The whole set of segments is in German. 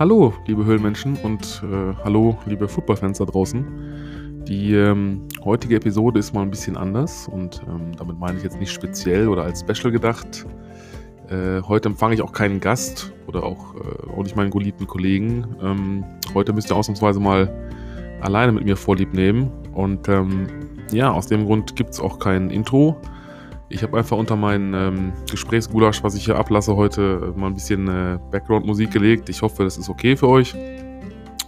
Hallo, liebe Höhlenmenschen und äh, hallo, liebe Footballfans da draußen. Die ähm, heutige Episode ist mal ein bisschen anders und ähm, damit meine ich jetzt nicht speziell oder als Special gedacht. Äh, heute empfange ich auch keinen Gast oder auch, äh, auch nicht meinen geliebten Kollegen. Ähm, heute müsst ihr ausnahmsweise mal alleine mit mir Vorlieb nehmen. Und ähm, ja, aus dem Grund gibt es auch kein Intro. Ich habe einfach unter meinen ähm, Gesprächsgulasch, was ich hier ablasse, heute mal ein bisschen äh, Background-Musik gelegt. Ich hoffe, das ist okay für euch.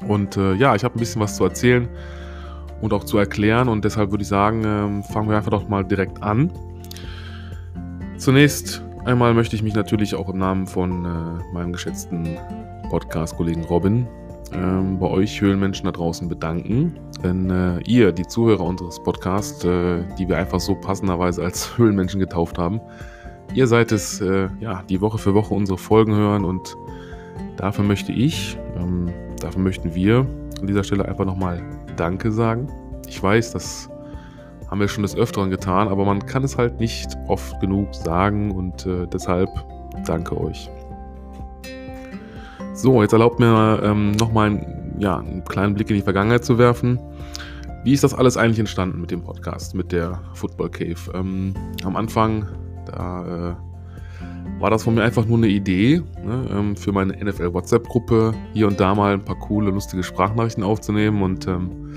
Und äh, ja, ich habe ein bisschen was zu erzählen und auch zu erklären. Und deshalb würde ich sagen, ähm, fangen wir einfach doch mal direkt an. Zunächst einmal möchte ich mich natürlich auch im Namen von äh, meinem geschätzten Podcast-Kollegen Robin ähm, bei euch Höhlenmenschen da draußen bedanken. Denn äh, ihr, die Zuhörer unseres Podcasts, äh, die wir einfach so passenderweise als Höhlenmenschen getauft haben, ihr seid es, äh, ja, die Woche für Woche unsere Folgen hören und dafür möchte ich, ähm, dafür möchten wir an dieser Stelle einfach nochmal Danke sagen. Ich weiß, das haben wir schon des Öfteren getan, aber man kann es halt nicht oft genug sagen und äh, deshalb danke euch. So, jetzt erlaubt mir ähm, nochmal einen, ja, einen kleinen Blick in die Vergangenheit zu werfen. Wie ist das alles eigentlich entstanden mit dem Podcast, mit der Football Cave? Ähm, am Anfang, da äh, war das von mir einfach nur eine Idee ne, ähm, für meine NFL-WhatsApp-Gruppe, hier und da mal ein paar coole, lustige Sprachnachrichten aufzunehmen und ähm,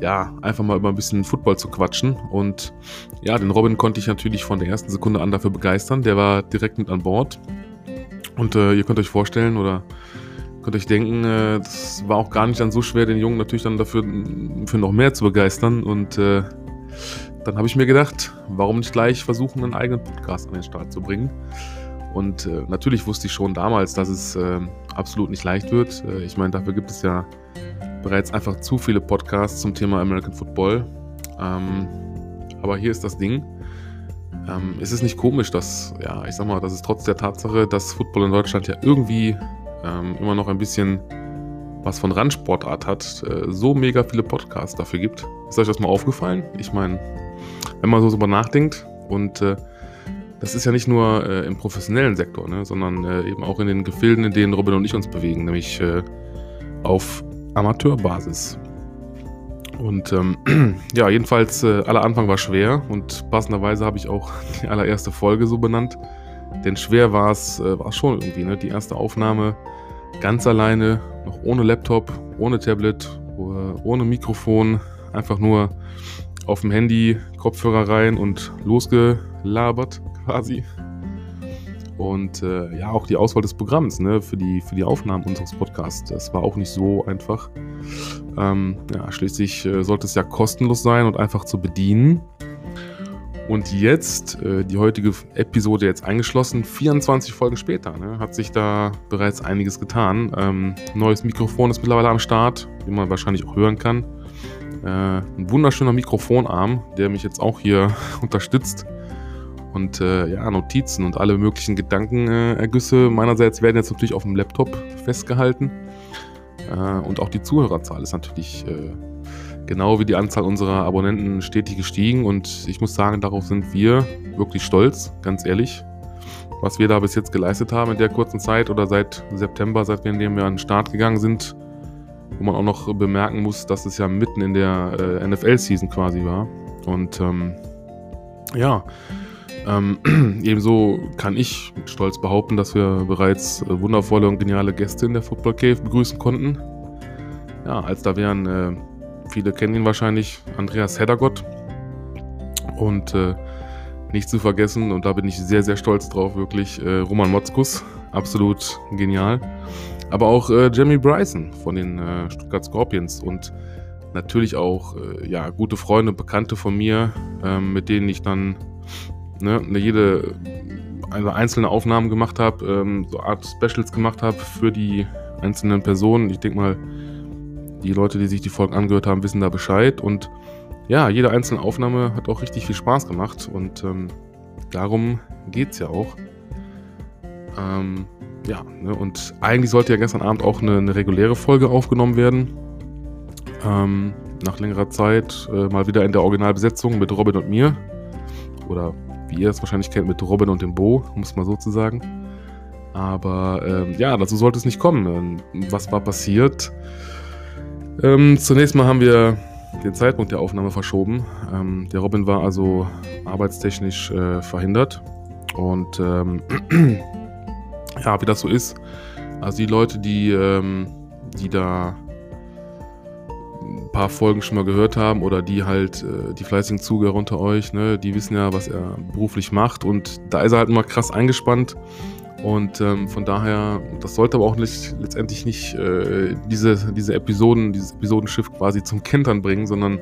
ja, einfach mal über ein bisschen Football zu quatschen. Und ja, den Robin konnte ich natürlich von der ersten Sekunde an dafür begeistern. Der war direkt mit an Bord. Und äh, ihr könnt euch vorstellen oder könnt euch denken, äh, das war auch gar nicht dann so schwer, den Jungen natürlich dann dafür für noch mehr zu begeistern. Und äh, dann habe ich mir gedacht, warum nicht gleich versuchen, einen eigenen Podcast an den Start zu bringen. Und äh, natürlich wusste ich schon damals, dass es äh, absolut nicht leicht wird. Äh, ich meine, dafür gibt es ja bereits einfach zu viele Podcasts zum Thema American Football. Ähm, aber hier ist das Ding. Ähm, es ist nicht komisch, dass, ja, ich sag mal, dass es trotz der Tatsache, dass Football in Deutschland ja irgendwie ähm, immer noch ein bisschen was von Randsportart hat, äh, so mega viele Podcasts dafür gibt. Ist euch das mal aufgefallen? Ich meine, wenn man so drüber nachdenkt und äh, das ist ja nicht nur äh, im professionellen Sektor, ne, sondern äh, eben auch in den Gefilden, in denen Robin und ich uns bewegen, nämlich äh, auf Amateurbasis. Und ähm, ja, jedenfalls, äh, aller Anfang war schwer und passenderweise habe ich auch die allererste Folge so benannt. Denn schwer war es äh, schon irgendwie, ne? Die erste Aufnahme ganz alleine, noch ohne Laptop, ohne Tablet, ohne Mikrofon, einfach nur auf dem Handy, Kopfhörer rein und losgelabert quasi. Und äh, ja, auch die Auswahl des Programms ne, für, die, für die Aufnahmen unseres Podcasts, das war auch nicht so einfach. Ähm, ja, schließlich äh, sollte es ja kostenlos sein und einfach zu bedienen. Und jetzt, äh, die heutige Episode jetzt eingeschlossen, 24 Folgen später, ne, hat sich da bereits einiges getan. Ähm, neues Mikrofon ist mittlerweile am Start, wie man wahrscheinlich auch hören kann. Äh, ein wunderschöner Mikrofonarm, der mich jetzt auch hier unterstützt. Und äh, ja, Notizen und alle möglichen Gedankenergüsse meinerseits werden jetzt natürlich auf dem Laptop festgehalten. Äh, und auch die Zuhörerzahl ist natürlich äh, genau wie die Anzahl unserer Abonnenten stetig gestiegen und ich muss sagen, darauf sind wir wirklich stolz, ganz ehrlich. Was wir da bis jetzt geleistet haben in der kurzen Zeit oder seit September, seit wir in dem Jahr an den Start gegangen sind, wo man auch noch bemerken muss, dass es ja mitten in der äh, NFL-Season quasi war. Und ähm, ja, ähm, ebenso kann ich mit Stolz behaupten, dass wir bereits äh, wundervolle und geniale Gäste in der Football Cave begrüßen konnten. Ja, als da wären äh, Viele kennen ihn wahrscheinlich, Andreas Heddergott. Und äh, nicht zu vergessen, und da bin ich sehr, sehr stolz drauf, wirklich, äh, Roman Motzkus, absolut genial. Aber auch äh, Jamie Bryson von den äh, Stuttgart Scorpions und natürlich auch äh, ja, gute Freunde, Bekannte von mir, ähm, mit denen ich dann ne, jede also einzelne Aufnahmen gemacht habe, ähm, so Art Specials gemacht habe für die einzelnen Personen. Ich denke mal, die Leute, die sich die Folgen angehört haben, wissen da Bescheid. Und ja, jede einzelne Aufnahme hat auch richtig viel Spaß gemacht. Und ähm, darum geht es ja auch. Ähm, ja, ne, und eigentlich sollte ja gestern Abend auch eine, eine reguläre Folge aufgenommen werden. Ähm, nach längerer Zeit äh, mal wieder in der Originalbesetzung mit Robin und mir. Oder wie ihr es wahrscheinlich kennt, mit Robin und dem Bo, um es mal so zu sagen. Aber ähm, ja, dazu sollte es nicht kommen. Ähm, was war passiert? Ähm, zunächst mal haben wir den Zeitpunkt der Aufnahme verschoben. Ähm, der Robin war also arbeitstechnisch äh, verhindert. Und ähm, ja, wie das so ist. Also die Leute, die, ähm, die da ein paar Folgen schon mal gehört haben oder die halt äh, die fleißigen Zuhörer unter euch, ne, die wissen ja, was er beruflich macht und da ist er halt immer krass eingespannt und ähm, von daher, das sollte aber auch nicht, letztendlich nicht äh, diese, diese Episoden, dieses Episodenschiff quasi zum Kentern bringen, sondern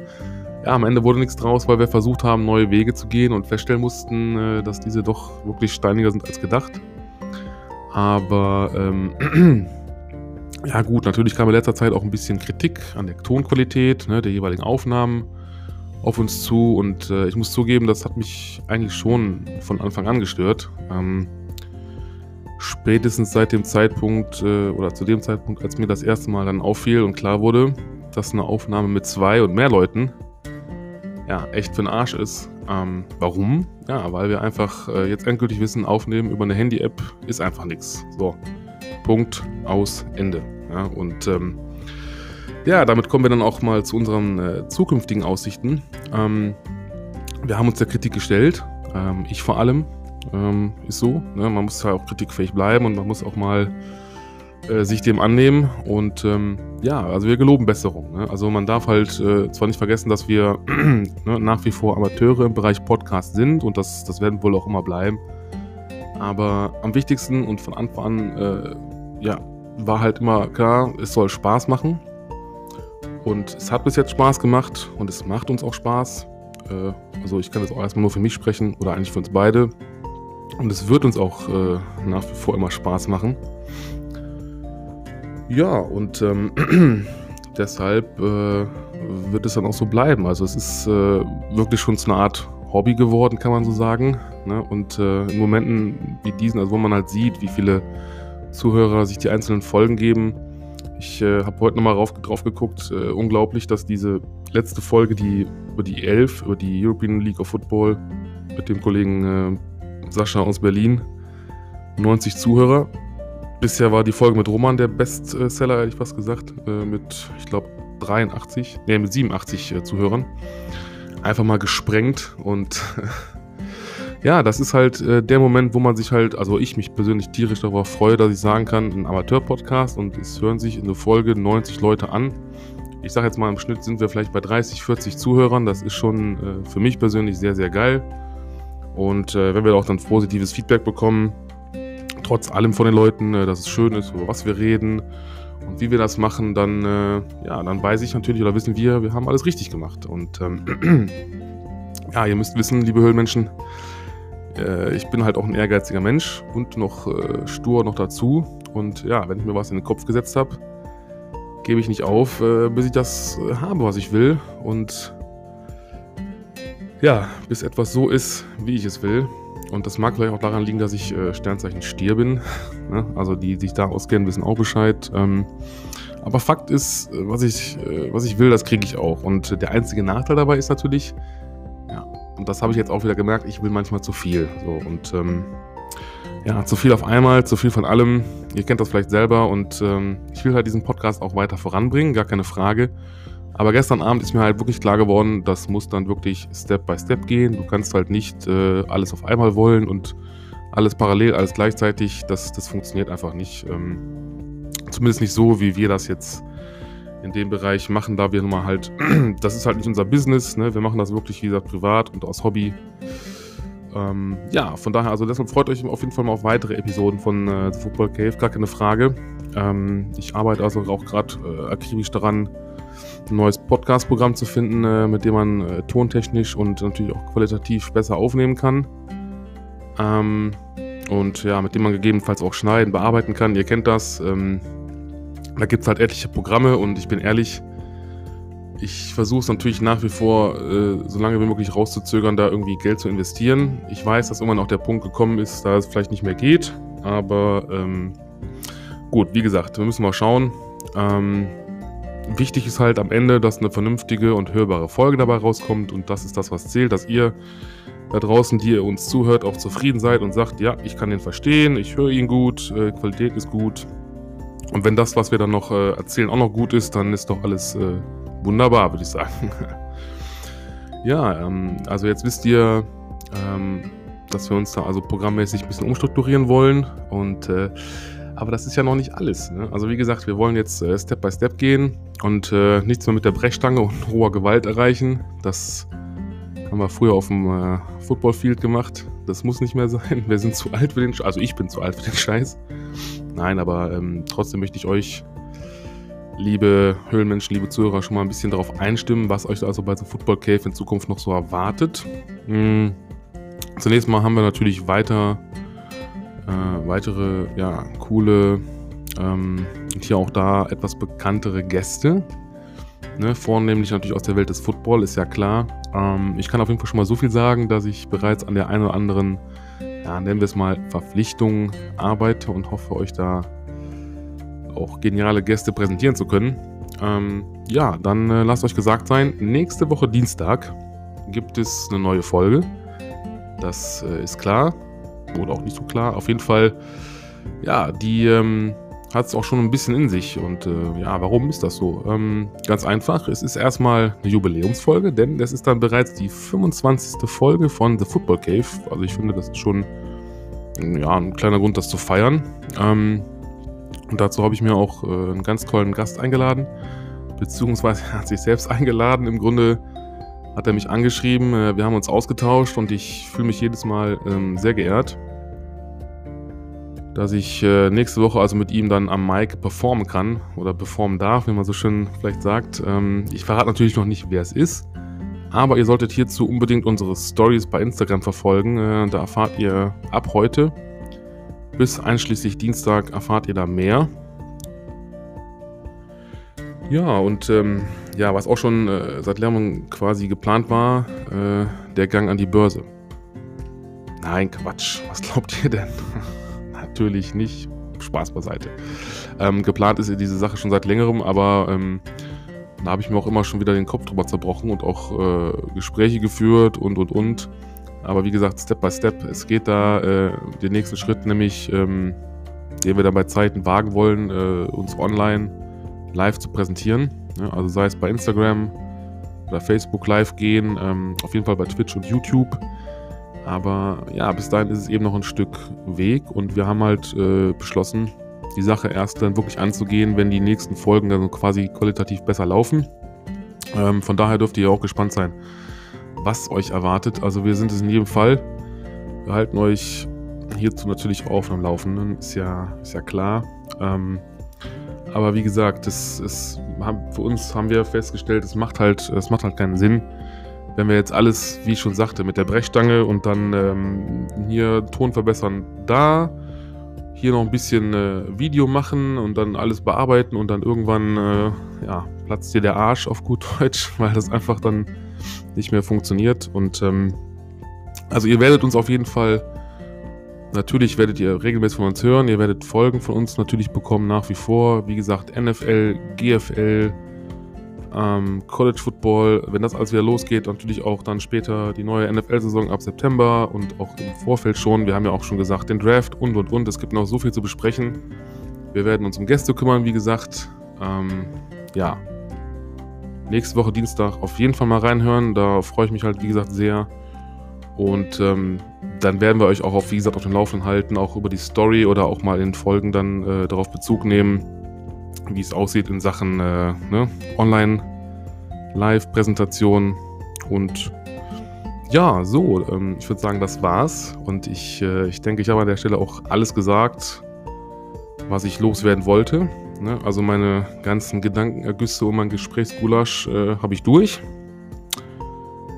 ja, am Ende wurde nichts draus, weil wir versucht haben, neue Wege zu gehen und feststellen mussten, äh, dass diese doch wirklich steiniger sind als gedacht. Aber ähm, ja gut, natürlich kam in letzter Zeit auch ein bisschen Kritik an der Tonqualität ne, der jeweiligen Aufnahmen auf uns zu und äh, ich muss zugeben, das hat mich eigentlich schon von Anfang an gestört. Ähm, spätestens seit dem Zeitpunkt äh, oder zu dem Zeitpunkt, als mir das erste Mal dann auffiel und klar wurde, dass eine Aufnahme mit zwei und mehr Leuten ja echt für den Arsch ist. Ähm, warum? Ja, weil wir einfach äh, jetzt endgültig wissen, aufnehmen über eine Handy-App ist einfach nichts. So, Punkt, aus, Ende. Ja, und ähm, ja, damit kommen wir dann auch mal zu unseren äh, zukünftigen Aussichten. Ähm, wir haben uns der Kritik gestellt, ähm, ich vor allem, ähm, ist so. Ne? Man muss ja auch kritikfähig bleiben und man muss auch mal äh, sich dem annehmen. Und ähm, ja, also wir geloben Besserung. Ne? Also man darf halt äh, zwar nicht vergessen, dass wir ne, nach wie vor Amateure im Bereich Podcast sind und das, das werden wohl auch immer bleiben. Aber am wichtigsten und von Anfang an, äh, ja, war halt immer klar, es soll Spaß machen. Und es hat bis jetzt Spaß gemacht und es macht uns auch Spaß. Äh, also ich kann jetzt auch erstmal nur für mich sprechen oder eigentlich für uns beide. Und es wird uns auch äh, nach wie vor immer Spaß machen. Ja, und ähm, deshalb äh, wird es dann auch so bleiben. Also es ist äh, wirklich schon zu einer Art Hobby geworden, kann man so sagen. Ne? Und äh, in Momenten wie diesen, also wo man halt sieht, wie viele Zuhörer sich die einzelnen Folgen geben. Ich äh, habe heute nochmal drauf, geguckt. Äh, unglaublich, dass diese letzte Folge, die über die 11, über die European League of Football mit dem Kollegen Sascha aus Berlin. 90 Zuhörer. Bisher war die Folge mit Roman der Bestseller, ehrlich fast gesagt, äh, mit, ich glaube, 83, nee, mit 87 äh, Zuhörern. Einfach mal gesprengt und ja, das ist halt äh, der Moment, wo man sich halt, also ich mich persönlich tierisch darüber freue, dass ich sagen kann, ein Amateur-Podcast und es hören sich in der Folge 90 Leute an. Ich sage jetzt mal, im Schnitt sind wir vielleicht bei 30, 40 Zuhörern. Das ist schon äh, für mich persönlich sehr, sehr geil. Und äh, wenn wir auch dann positives Feedback bekommen, trotz allem von den Leuten, äh, dass es schön ist, über was wir reden und wie wir das machen, dann, äh, ja, dann weiß ich natürlich oder wissen wir, wir haben alles richtig gemacht. Und ähm, ja, ihr müsst wissen, liebe Höhlenmenschen, äh, ich bin halt auch ein ehrgeiziger Mensch und noch äh, stur noch dazu. Und ja, wenn ich mir was in den Kopf gesetzt habe, gebe ich nicht auf, äh, bis ich das habe, was ich will. Und ja, bis etwas so ist, wie ich es will. Und das mag vielleicht auch daran liegen, dass ich Sternzeichen Stier bin. ne? Also die, die sich da auskennen, wissen auch Bescheid. Ähm, aber Fakt ist, was ich, was ich will, das kriege ich auch. Und der einzige Nachteil dabei ist natürlich, und das habe ich jetzt auch wieder gemerkt, ich will manchmal zu viel. So, und ähm, ja, zu viel auf einmal, zu viel von allem. Ihr kennt das vielleicht selber und ähm, ich will halt diesen Podcast auch weiter voranbringen, gar keine Frage. Aber gestern Abend ist mir halt wirklich klar geworden, das muss dann wirklich Step by Step gehen. Du kannst halt nicht äh, alles auf einmal wollen und alles parallel, alles gleichzeitig. Das, das funktioniert einfach nicht. Ähm, zumindest nicht so, wie wir das jetzt in dem Bereich machen, da wir nun mal halt, das ist halt nicht unser Business. Ne? Wir machen das wirklich, wie gesagt, privat und aus Hobby. Ähm, ja, von daher, also deshalb freut euch auf jeden Fall mal auf weitere Episoden von äh, The Football Cave, gar keine Frage. Ähm, ich arbeite also auch gerade äh, akribisch daran, ein neues Podcast-Programm zu finden, äh, mit dem man äh, tontechnisch und natürlich auch qualitativ besser aufnehmen kann. Ähm, und ja, mit dem man gegebenenfalls auch schneiden, bearbeiten kann. Ihr kennt das. Ähm, da gibt es halt etliche Programme und ich bin ehrlich, ich versuche es natürlich nach wie vor, äh, so lange wie möglich rauszuzögern, da irgendwie Geld zu investieren. Ich weiß, dass irgendwann auch der Punkt gekommen ist, da es vielleicht nicht mehr geht. Aber ähm, gut, wie gesagt, wir müssen mal schauen. Ähm, Wichtig ist halt am Ende, dass eine vernünftige und hörbare Folge dabei rauskommt und das ist das, was zählt, dass ihr da draußen, die ihr uns zuhört, auch zufrieden seid und sagt, ja, ich kann den verstehen, ich höre ihn gut, äh, Qualität ist gut. Und wenn das, was wir dann noch äh, erzählen, auch noch gut ist, dann ist doch alles äh, wunderbar, würde ich sagen. ja, ähm, also jetzt wisst ihr, ähm, dass wir uns da also programmmäßig ein bisschen umstrukturieren wollen. Und äh, aber das ist ja noch nicht alles. Ne? Also wie gesagt, wir wollen jetzt äh, Step by Step gehen und äh, nichts mehr mit der Brechstange und roher Gewalt erreichen. Das haben wir früher auf dem äh, Footballfield gemacht. Das muss nicht mehr sein. Wir sind zu alt für den Scheiß. Also ich bin zu alt für den Scheiß. Nein, aber ähm, trotzdem möchte ich euch, liebe Höhlenmenschen, liebe Zuhörer, schon mal ein bisschen darauf einstimmen, was euch also bei The Football Cave in Zukunft noch so erwartet. Hm. Zunächst mal haben wir natürlich weiter äh, weitere, ja, coole ähm, und hier auch da etwas bekanntere Gäste. Ne, vornehmlich natürlich aus der Welt des Football, ist ja klar. Ähm, ich kann auf jeden Fall schon mal so viel sagen, dass ich bereits an der einen oder anderen, ja, nennen wir es mal, Verpflichtung arbeite und hoffe, euch da auch geniale Gäste präsentieren zu können. Ähm, ja, dann äh, lasst euch gesagt sein, nächste Woche Dienstag gibt es eine neue Folge. Das äh, ist klar. Oder auch nicht so klar. Auf jeden Fall, ja, die ähm, hat es auch schon ein bisschen in sich. Und äh, ja, warum ist das so? Ähm, ganz einfach, es ist erstmal eine Jubiläumsfolge, denn das ist dann bereits die 25. Folge von The Football Cave. Also ich finde, das ist schon ja, ein kleiner Grund, das zu feiern. Ähm, und dazu habe ich mir auch äh, einen ganz tollen Gast eingeladen, beziehungsweise er hat sich selbst eingeladen. Im Grunde hat er mich angeschrieben, äh, wir haben uns ausgetauscht und ich fühle mich jedes Mal ähm, sehr geehrt dass ich äh, nächste Woche also mit ihm dann am Mic performen kann oder performen darf, wie man so schön vielleicht sagt. Ähm, ich verrate natürlich noch nicht, wer es ist, aber ihr solltet hierzu unbedingt unsere Stories bei Instagram verfolgen. Äh, da erfahrt ihr ab heute bis einschließlich Dienstag erfahrt ihr da mehr. Ja, und ähm, ja, was auch schon äh, seit Lärmung quasi geplant war, äh, der Gang an die Börse. Nein, Quatsch. Was glaubt ihr denn? natürlich nicht. Spaß beiseite. Ähm, geplant ist diese Sache schon seit längerem, aber ähm, da habe ich mir auch immer schon wieder den Kopf drüber zerbrochen und auch äh, Gespräche geführt und und und. Aber wie gesagt, Step by Step. Es geht da äh, den nächsten Schritt, nämlich, ähm, den wir dann bei Zeiten wagen wollen, äh, uns online live zu präsentieren. Ja, also sei es bei Instagram oder Facebook live gehen, ähm, auf jeden Fall bei Twitch und YouTube. Aber ja, bis dahin ist es eben noch ein Stück Weg und wir haben halt äh, beschlossen, die Sache erst dann wirklich anzugehen, wenn die nächsten Folgen dann quasi qualitativ besser laufen. Ähm, von daher dürft ihr auch gespannt sein, was euch erwartet. Also wir sind es in jedem Fall. Wir halten euch hierzu natürlich auf am Laufenden, ist ja, ist ja klar. Ähm, aber wie gesagt, das, das, für uns haben wir festgestellt, es macht halt, es macht halt keinen Sinn, wenn wir jetzt alles, wie ich schon sagte, mit der Brechstange und dann ähm, hier Ton verbessern da, hier noch ein bisschen äh, Video machen und dann alles bearbeiten und dann irgendwann äh, ja, platzt dir der Arsch auf gut Deutsch, weil das einfach dann nicht mehr funktioniert. Und ähm, also ihr werdet uns auf jeden Fall, natürlich werdet ihr regelmäßig von uns hören, ihr werdet Folgen von uns natürlich bekommen nach wie vor. Wie gesagt, NFL, GFL, ähm, College Football, wenn das alles wieder losgeht, natürlich auch dann später die neue NFL-Saison ab September und auch im Vorfeld schon. Wir haben ja auch schon gesagt, den Draft und und und. Es gibt noch so viel zu besprechen. Wir werden uns um Gäste kümmern, wie gesagt. Ähm, ja. Nächste Woche Dienstag auf jeden Fall mal reinhören. Da freue ich mich halt, wie gesagt, sehr. Und ähm, dann werden wir euch auch auf, wie gesagt, auf dem Laufenden halten, auch über die Story oder auch mal in Folgen dann äh, darauf Bezug nehmen wie es aussieht in Sachen äh, ne, Online-Live-Präsentation. Und ja, so, ähm, ich würde sagen, das war's. Und ich, äh, ich denke, ich habe an der Stelle auch alles gesagt, was ich loswerden wollte. Ne? Also meine ganzen Gedankenergüsse und mein Gesprächsgulasch äh, habe ich durch.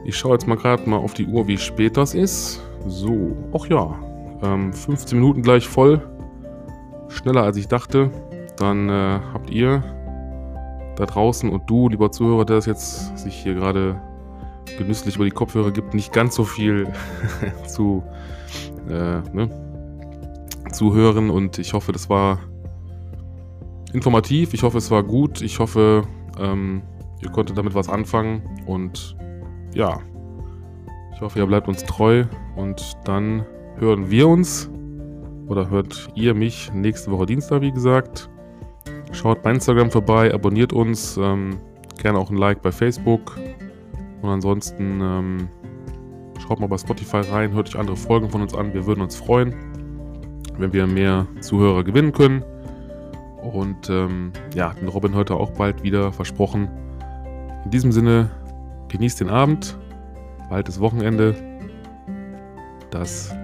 Ich schaue jetzt mal gerade mal auf die Uhr, wie spät das ist. So, ach ja, ähm, 15 Minuten gleich voll. Schneller als ich dachte dann äh, habt ihr da draußen und du, lieber Zuhörer, der das jetzt sich hier gerade genüsslich über die Kopfhörer gibt, nicht ganz so viel zu, äh, ne, zu hören. Und ich hoffe, das war informativ. Ich hoffe, es war gut. Ich hoffe, ähm, ihr konntet damit was anfangen. Und ja, Ich hoffe, ihr bleibt uns treu und dann hören wir uns oder hört ihr mich nächste Woche Dienstag, wie gesagt. Schaut bei Instagram vorbei, abonniert uns, ähm, gerne auch ein Like bei Facebook. Und ansonsten ähm, schaut mal bei Spotify rein, hört euch andere Folgen von uns an. Wir würden uns freuen, wenn wir mehr Zuhörer gewinnen können. Und ähm, ja, den Robin heute auch bald wieder versprochen. In diesem Sinne, genießt den Abend, bald ist Wochenende. Das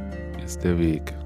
ist der Weg.